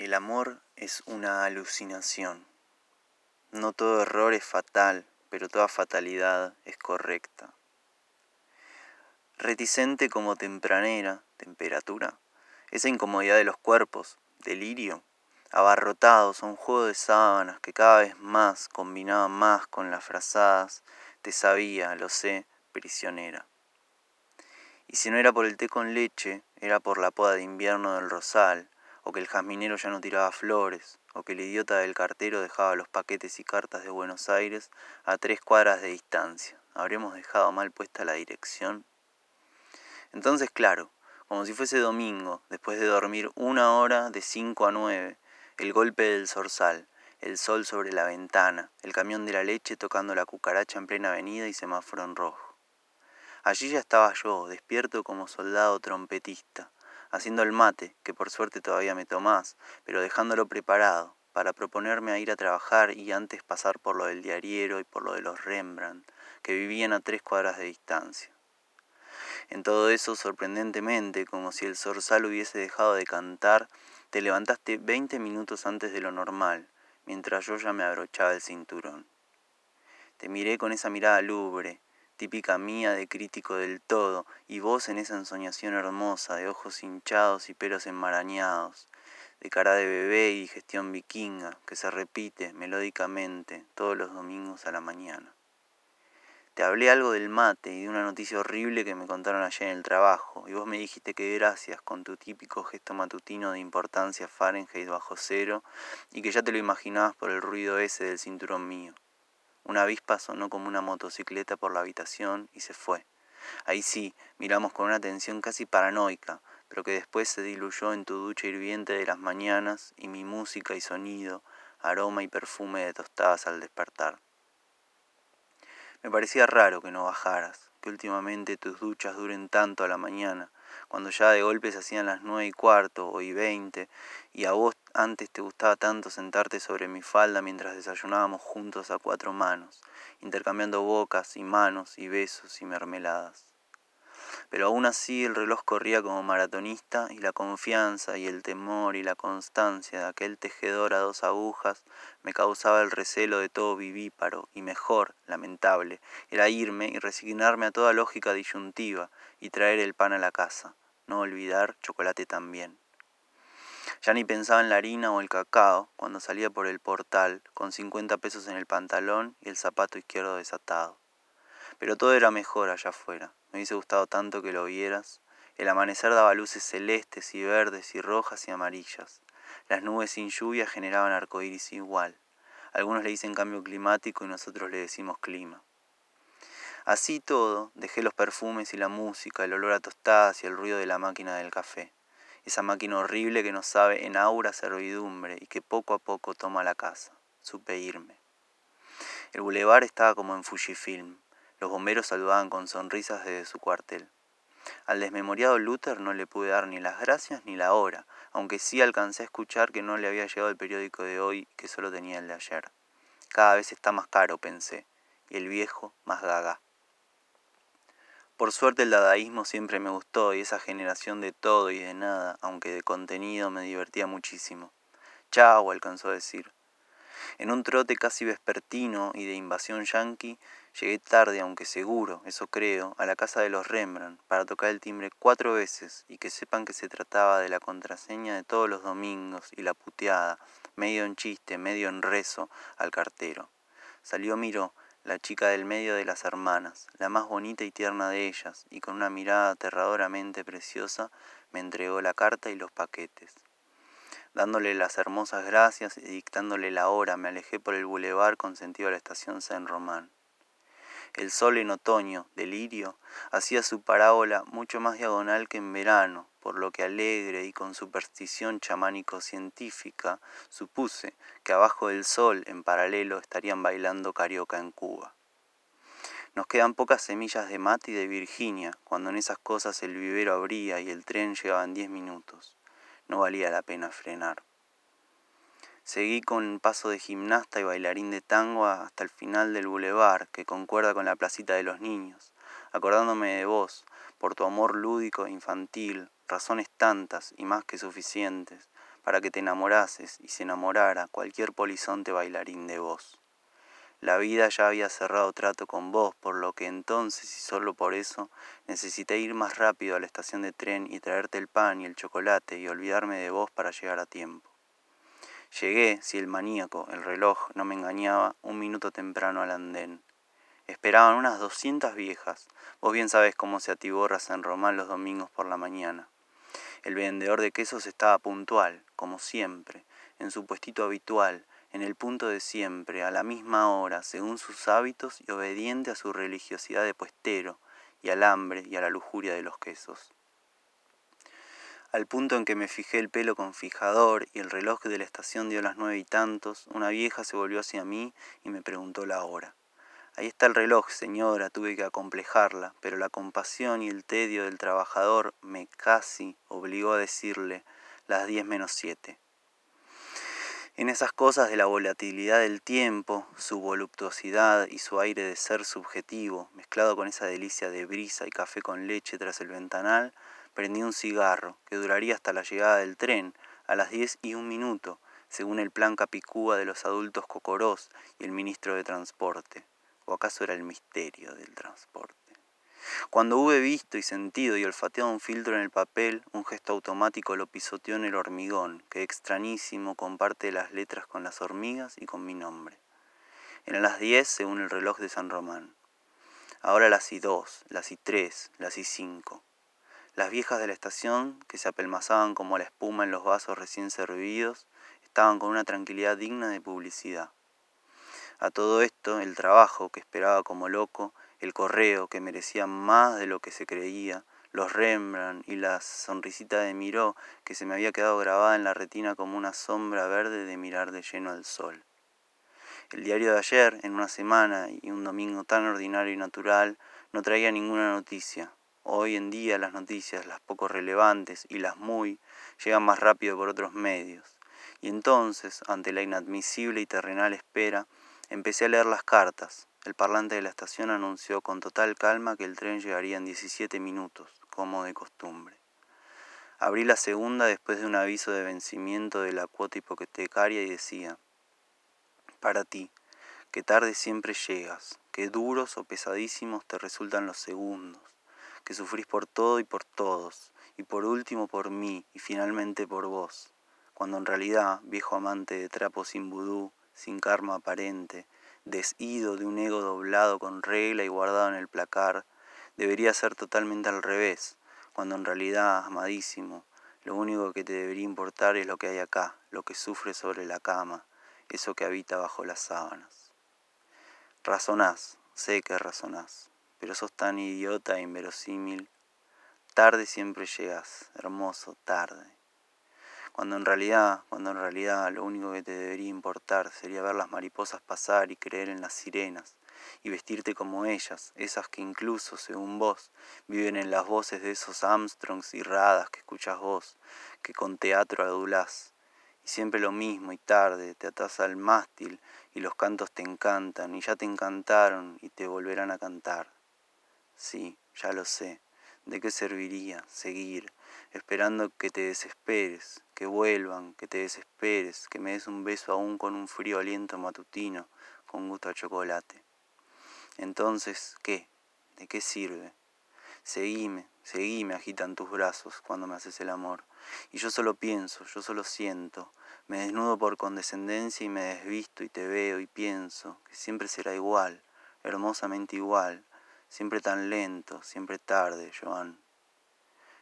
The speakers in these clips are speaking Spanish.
El amor es una alucinación. No todo error es fatal, pero toda fatalidad es correcta. Reticente como tempranera, temperatura, esa incomodidad de los cuerpos, delirio, abarrotados a un juego de sábanas que cada vez más combinaba más con las frazadas, te sabía, lo sé, prisionera. Y si no era por el té con leche, era por la poda de invierno del rosal, o que el jazminero ya no tiraba flores, o que el idiota del cartero dejaba los paquetes y cartas de Buenos Aires a tres cuadras de distancia. ¿Habremos dejado mal puesta la dirección? Entonces, claro, como si fuese domingo, después de dormir una hora de cinco a nueve, el golpe del zorzal, el sol sobre la ventana, el camión de la leche tocando la cucaracha en plena avenida y semáforo en rojo. Allí ya estaba yo, despierto como soldado trompetista, haciendo el mate, que por suerte todavía me tomás, pero dejándolo preparado, para proponerme a ir a trabajar y antes pasar por lo del diariero y por lo de los Rembrandt, que vivían a tres cuadras de distancia. En todo eso, sorprendentemente, como si el zorzal hubiese dejado de cantar, te levantaste veinte minutos antes de lo normal, mientras yo ya me abrochaba el cinturón. Te miré con esa mirada lúbre, típica mía de crítico del todo, y vos en esa ensoñación hermosa de ojos hinchados y pelos enmarañados, de cara de bebé y digestión vikinga que se repite melódicamente todos los domingos a la mañana. Te hablé algo del mate y de una noticia horrible que me contaron ayer en el trabajo, y vos me dijiste que gracias con tu típico gesto matutino de importancia Fahrenheit bajo cero, y que ya te lo imaginabas por el ruido ese del cinturón mío. Una avispa sonó como una motocicleta por la habitación y se fue. Ahí sí, miramos con una atención casi paranoica, pero que después se diluyó en tu ducha hirviente de las mañanas y mi música y sonido, aroma y perfume de tostadas al despertar. Me parecía raro que no bajaras, que últimamente tus duchas duren tanto a la mañana, cuando ya de golpe se hacían las nueve y cuarto o y veinte, y a vos antes te gustaba tanto sentarte sobre mi falda mientras desayunábamos juntos a cuatro manos, intercambiando bocas y manos y besos y mermeladas. Pero aún así el reloj corría como maratonista y la confianza y el temor y la constancia de aquel tejedor a dos agujas me causaba el recelo de todo vivíparo y mejor, lamentable, era irme y resignarme a toda lógica disyuntiva y traer el pan a la casa, no olvidar chocolate también. Ya ni pensaba en la harina o el cacao cuando salía por el portal con cincuenta pesos en el pantalón y el zapato izquierdo desatado. Pero todo era mejor allá afuera. Me hubiese gustado tanto que lo vieras. El amanecer daba luces celestes y verdes y rojas y amarillas. Las nubes sin lluvia generaban arcoíris igual. Algunos le dicen cambio climático y nosotros le decimos clima. Así todo, dejé los perfumes y la música, el olor a tostadas y el ruido de la máquina del café. Esa máquina horrible que no sabe en aura servidumbre y que poco a poco toma la casa. Supe irme. El bulevar estaba como en Fujifilm. Los bomberos saludaban con sonrisas desde su cuartel. Al desmemoriado Luther no le pude dar ni las gracias ni la hora, aunque sí alcancé a escuchar que no le había llegado el periódico de hoy, que solo tenía el de ayer. Cada vez está más caro, pensé, y el viejo más gaga. Por suerte el dadaísmo siempre me gustó y esa generación de todo y de nada, aunque de contenido, me divertía muchísimo. Chao, alcanzó a decir. En un trote casi vespertino y de invasión yanqui, llegué tarde, aunque seguro, eso creo, a la casa de los Rembrandt para tocar el timbre cuatro veces y que sepan que se trataba de la contraseña de todos los domingos y la puteada, medio en chiste, medio en rezo, al cartero. Salió miró, la chica del medio de las hermanas, la más bonita y tierna de ellas, y con una mirada aterradoramente preciosa me entregó la carta y los paquetes. Dándole las hermosas gracias y dictándole la hora, me alejé por el bulevar con sentido a la estación Saint Román. El sol en otoño, delirio, hacía su parábola mucho más diagonal que en verano, por lo que alegre y con superstición chamánico-científica supuse que abajo del sol, en paralelo, estarían bailando carioca en Cuba. Nos quedan pocas semillas de mate y de Virginia, cuando en esas cosas el vivero abría y el tren llegaba en diez minutos. No valía la pena frenar. Seguí con paso de gimnasta y bailarín de tango hasta el final del bulevar, que concuerda con la placita de los niños, acordándome de vos, por tu amor lúdico e infantil, razones tantas y más que suficientes para que te enamorases y se enamorara cualquier polizonte bailarín de vos. La vida ya había cerrado trato con vos, por lo que entonces y solo por eso necesité ir más rápido a la estación de tren y traerte el pan y el chocolate y olvidarme de vos para llegar a tiempo. Llegué, si el maníaco, el reloj, no me engañaba, un minuto temprano al andén. Esperaban unas doscientas viejas. Vos bien sabés cómo se atiborra San Román los domingos por la mañana. El vendedor de quesos estaba puntual, como siempre, en su puestito habitual, en el punto de siempre, a la misma hora, según sus hábitos y obediente a su religiosidad de puestero, y al hambre y a la lujuria de los quesos. Al punto en que me fijé el pelo con fijador y el reloj de la estación dio las nueve y tantos, una vieja se volvió hacia mí y me preguntó la hora. Ahí está el reloj, señora, tuve que acomplejarla, pero la compasión y el tedio del trabajador me casi obligó a decirle las diez menos siete. En esas cosas de la volatilidad del tiempo, su voluptuosidad y su aire de ser subjetivo, mezclado con esa delicia de brisa y café con leche tras el ventanal, prendí un cigarro, que duraría hasta la llegada del tren, a las diez y un minuto, según el plan capicúa de los adultos cocorós y el ministro de Transporte. ¿O acaso era el misterio del transporte? Cuando hube visto y sentido y olfateado un filtro en el papel, un gesto automático lo pisoteó en el hormigón, que extrañísimo comparte las letras con las hormigas y con mi nombre. Eran las diez según el reloj de San Román. Ahora las y dos, las y tres, las y cinco. Las viejas de la estación, que se apelmazaban como la espuma en los vasos recién servidos, estaban con una tranquilidad digna de publicidad. A todo esto, el trabajo, que esperaba como loco, el correo que merecía más de lo que se creía, los Rembrandt y la sonrisita de Miró que se me había quedado grabada en la retina como una sombra verde de mirar de lleno al sol. El diario de ayer, en una semana y un domingo tan ordinario y natural, no traía ninguna noticia. Hoy en día las noticias, las poco relevantes y las muy, llegan más rápido por otros medios. Y entonces, ante la inadmisible y terrenal espera, empecé a leer las cartas, el parlante de la estación anunció con total calma que el tren llegaría en 17 minutos, como de costumbre. Abrí la segunda después de un aviso de vencimiento de la cuota hipotecaria y decía, para ti, que tarde siempre llegas, que duros o pesadísimos te resultan los segundos, que sufrís por todo y por todos, y por último por mí y finalmente por vos, cuando en realidad, viejo amante de trapo sin vudú, sin karma aparente, desido de un ego doblado con regla y guardado en el placar, debería ser totalmente al revés, cuando en realidad, amadísimo, lo único que te debería importar es lo que hay acá, lo que sufre sobre la cama, eso que habita bajo las sábanas. Razonás, sé que razonás, pero sos tan idiota e inverosímil. Tarde siempre llegas, hermoso, tarde cuando en realidad, cuando en realidad lo único que te debería importar sería ver las mariposas pasar y creer en las sirenas, y vestirte como ellas, esas que incluso, según vos, viven en las voces de esos Armstrongs y radas que escuchas vos, que con teatro adulás. Y siempre lo mismo y tarde, te atás al mástil y los cantos te encantan y ya te encantaron y te volverán a cantar. Sí, ya lo sé. ¿De qué serviría seguir esperando que te desesperes, que vuelvan, que te desesperes, que me des un beso aún con un frío aliento matutino, con gusto a chocolate. Entonces, ¿qué? ¿De qué sirve? Seguime, seguime, agitan tus brazos cuando me haces el amor. Y yo solo pienso, yo solo siento, me desnudo por condescendencia y me desvisto y te veo y pienso que siempre será igual, hermosamente igual, siempre tan lento, siempre tarde, Joan.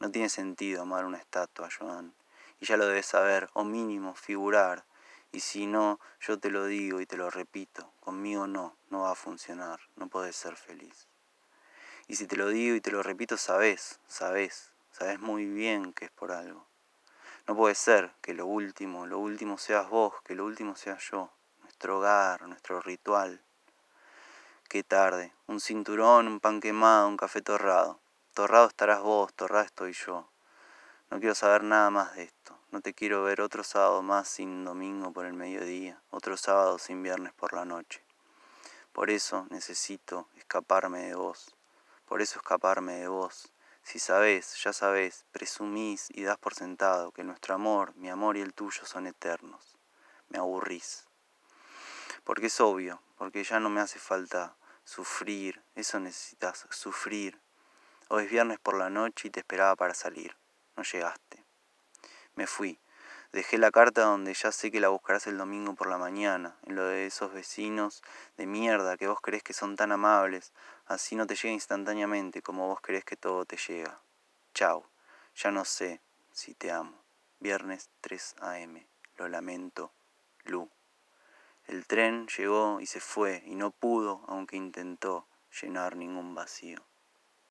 No tiene sentido amar una estatua, Joan, y ya lo debes saber, o mínimo figurar, y si no, yo te lo digo y te lo repito, conmigo no, no va a funcionar, no puedes ser feliz. Y si te lo digo y te lo repito, sabes, sabes, sabes muy bien que es por algo. No puede ser que lo último, lo último seas vos, que lo último sea yo, nuestro hogar, nuestro ritual. Qué tarde, un cinturón, un pan quemado, un café torrado. Torrado estarás vos, torrado estoy yo. No quiero saber nada más de esto. No te quiero ver otro sábado más sin domingo por el mediodía, otro sábado sin viernes por la noche. Por eso necesito escaparme de vos. Por eso escaparme de vos. Si sabés, ya sabés, presumís y das por sentado que nuestro amor, mi amor y el tuyo son eternos. Me aburrís. Porque es obvio, porque ya no me hace falta sufrir, eso necesitas, sufrir. Hoy es viernes por la noche y te esperaba para salir. No llegaste. Me fui. Dejé la carta donde ya sé que la buscarás el domingo por la mañana, en lo de esos vecinos de mierda que vos crees que son tan amables, así no te llega instantáneamente como vos crees que todo te llega. Chao, ya no sé si te amo. Viernes 3 a.m. Lo lamento, Lu. El tren llegó y se fue y no pudo, aunque intentó, llenar ningún vacío.